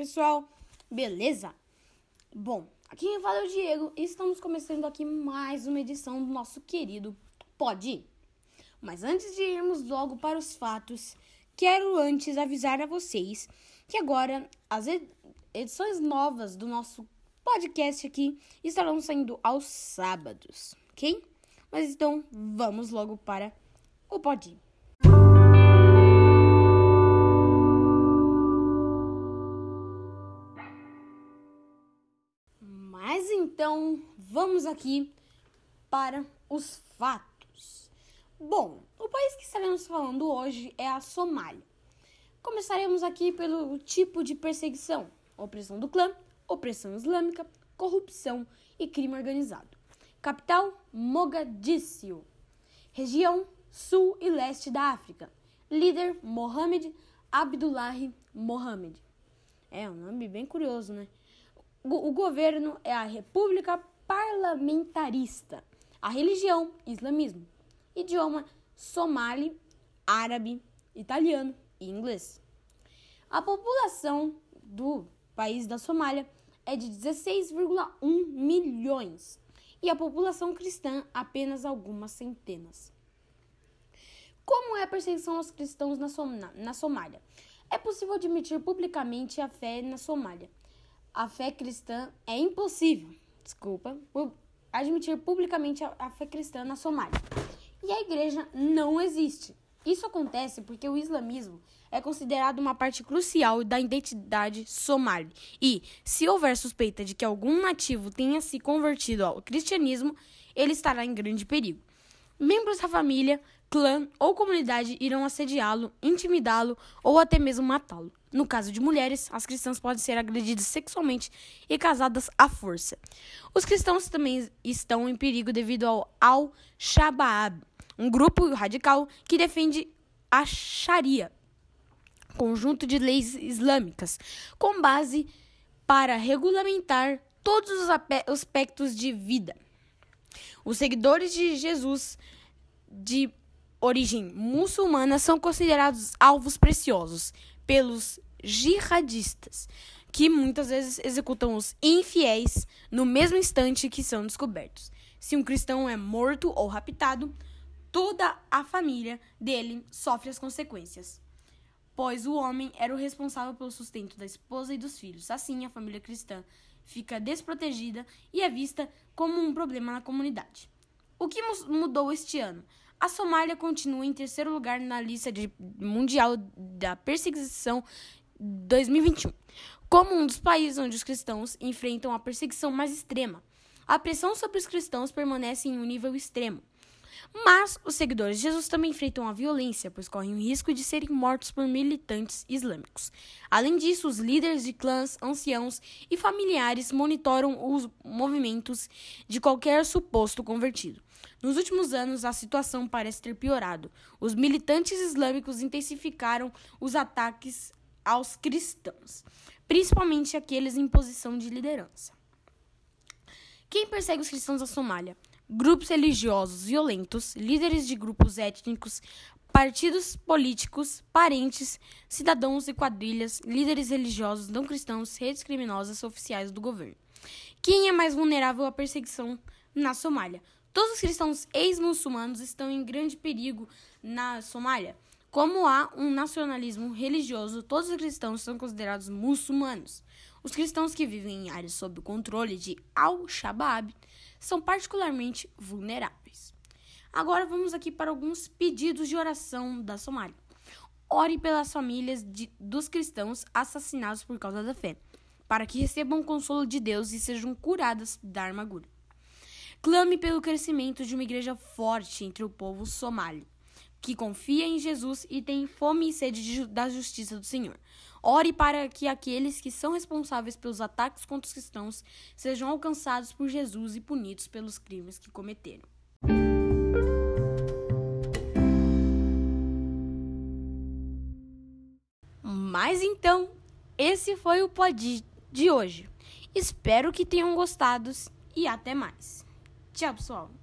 pessoal? Beleza? Bom, aqui quem fala é o Diego e estamos começando aqui mais uma edição do nosso querido Pode. Mas antes de irmos logo para os fatos, quero antes avisar a vocês que agora as edições novas do nosso podcast aqui estarão saindo aos sábados, ok? Mas então vamos logo para o Pode Ir. Então, vamos aqui para os fatos. Bom, o país que estaremos falando hoje é a Somália. Começaremos aqui pelo tipo de perseguição: opressão do clã, opressão islâmica, corrupção e crime organizado. Capital: Mogadíscio. Região: Sul e Leste da África. Líder: Mohamed Abdullahi Mohamed. É um nome bem curioso, né? O governo é a República Parlamentarista. A religião, islamismo. Idioma, somali, árabe, italiano e inglês. A população do país da Somália é de 16,1 milhões e a população cristã apenas algumas centenas. Como é a perseguição aos cristãos na, Som na Somália? É possível admitir publicamente a fé na Somália a fé cristã é impossível, desculpa, admitir publicamente a, fé cristã na Somália. E a igreja não existe. Isso acontece porque o islamismo é considerado uma parte crucial da identidade somali. E, se houver suspeita de que algum nativo tenha se convertido ao cristianismo, ele estará em grande perigo. Membros da família, clã ou comunidade irão assediá-lo, intimidá-lo ou até mesmo matá-lo. No caso de mulheres, as cristãs podem ser agredidas sexualmente e casadas à força. Os cristãos também estão em perigo devido ao Al-Shabaab, um grupo radical que defende a Sharia, conjunto de leis islâmicas, com base para regulamentar todos os aspectos de vida. Os seguidores de Jesus de origem muçulmana são considerados alvos preciosos pelos jihadistas, que muitas vezes executam os infiéis no mesmo instante que são descobertos. Se um cristão é morto ou raptado, toda a família dele sofre as consequências, pois o homem era o responsável pelo sustento da esposa e dos filhos. Assim, a família cristã fica desprotegida e é vista como um problema na comunidade. O que mudou este ano? A Somália continua em terceiro lugar na lista de mundial da perseguição 2021, como um dos países onde os cristãos enfrentam a perseguição mais extrema. A pressão sobre os cristãos permanece em um nível extremo. Mas os seguidores de Jesus também enfrentam a violência, pois correm o risco de serem mortos por militantes islâmicos. Além disso, os líderes de clãs, anciãos e familiares monitoram os movimentos de qualquer suposto convertido. Nos últimos anos, a situação parece ter piorado. Os militantes islâmicos intensificaram os ataques aos cristãos, principalmente aqueles em posição de liderança. Quem persegue os cristãos da Somália? Grupos religiosos violentos, líderes de grupos étnicos, partidos políticos, parentes, cidadãos e quadrilhas, líderes religiosos não cristãos, redes criminosas oficiais do governo. Quem é mais vulnerável à perseguição na Somália? Todos os cristãos ex-muçulmanos estão em grande perigo na Somália. Como há um nacionalismo religioso, todos os cristãos são considerados muçulmanos. Os cristãos que vivem em áreas sob o controle de Al-Shabaab são particularmente vulneráveis. Agora vamos aqui para alguns pedidos de oração da Somália. Ore pelas famílias de, dos cristãos assassinados por causa da fé, para que recebam o consolo de Deus e sejam curadas da armadura. Clame pelo crescimento de uma igreja forte entre o povo somali, que confia em Jesus e tem fome e sede de, da justiça do Senhor. Ore para que aqueles que são responsáveis pelos ataques contra os cristãos sejam alcançados por Jesus e punidos pelos crimes que cometeram. Mas então, esse foi o pod de hoje. Espero que tenham gostado e até mais. Tchau, pessoal.